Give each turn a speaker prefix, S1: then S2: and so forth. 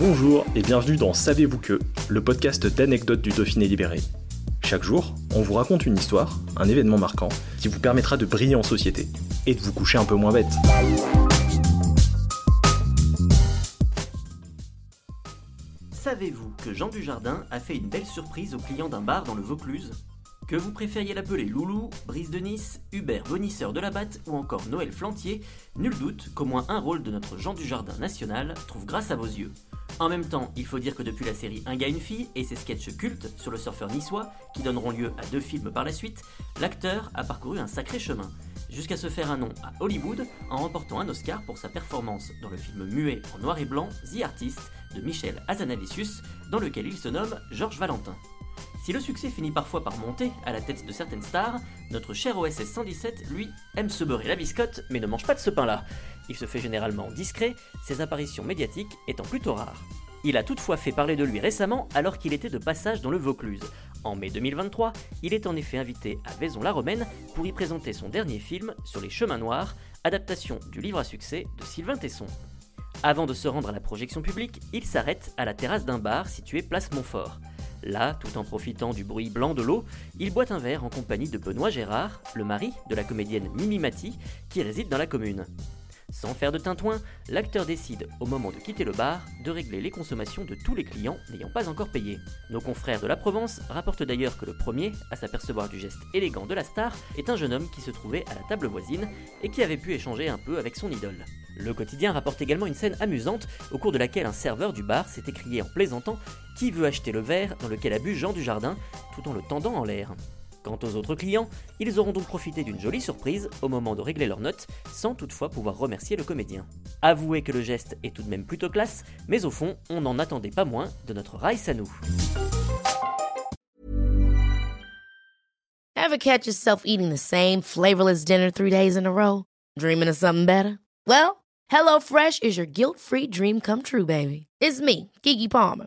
S1: Bonjour et bienvenue dans Savez-vous que, le podcast d'anecdotes du Dauphiné libéré. Chaque jour, on vous raconte une histoire, un événement marquant, qui vous permettra de briller en société et de vous coucher un peu moins bête.
S2: Savez-vous que Jean Dujardin a fait une belle surprise aux clients d'un bar dans le Vaucluse? Que vous préfériez l'appeler Loulou, Brise de Nice, Hubert Bonisseur de la Batte ou encore Noël Flantier, nul doute qu'au moins un rôle de notre Jean Dujardin national trouve grâce à vos yeux. En même temps, il faut dire que depuis la série Un gars, une fille et ses sketchs cultes sur le surfeur niçois, qui donneront lieu à deux films par la suite, l'acteur a parcouru un sacré chemin, jusqu'à se faire un nom à Hollywood en remportant un Oscar pour sa performance dans le film muet en noir et blanc The Artist de Michel Hazanavicius, dans lequel il se nomme Georges Valentin. Si le succès finit parfois par monter à la tête de certaines stars, notre cher OSS 117, lui, aime se beurrer la biscotte, mais ne mange pas de ce pain-là. Il se fait généralement discret, ses apparitions médiatiques étant plutôt rares. Il a toutefois fait parler de lui récemment alors qu'il était de passage dans le Vaucluse. En mai 2023, il est en effet invité à Vaison-la-Romaine pour y présenter son dernier film sur les chemins noirs, adaptation du livre à succès de Sylvain Tesson. Avant de se rendre à la projection publique, il s'arrête à la terrasse d'un bar situé place Montfort. Là, tout en profitant du bruit blanc de l'eau, il boit un verre en compagnie de Benoît Gérard, le mari de la comédienne Mimi Mati, qui réside dans la commune. Sans faire de tintouin, l'acteur décide, au moment de quitter le bar, de régler les consommations de tous les clients n'ayant pas encore payé. Nos confrères de la Provence rapportent d'ailleurs que le premier à s'apercevoir du geste élégant de la star est un jeune homme qui se trouvait à la table voisine et qui avait pu échanger un peu avec son idole. Le quotidien rapporte également une scène amusante au cours de laquelle un serveur du bar s'est écrié en plaisantant Qui veut acheter le verre dans lequel a bu Jean Dujardin tout en le tendant en l'air? Quant aux autres clients, ils auront donc profité d'une jolie surprise au moment de régler leurs notes, sans toutefois pouvoir remercier le comédien. Avouez que le geste est tout de même plutôt classe, mais au fond, on n'en attendait pas moins de notre Rice à nous.
S3: Ever catch yourself eating the same flavorless dinner three days in a row? Dreaming of something better? Well, HelloFresh is your guilt-free dream come true, baby. It's me, Kiki Palmer.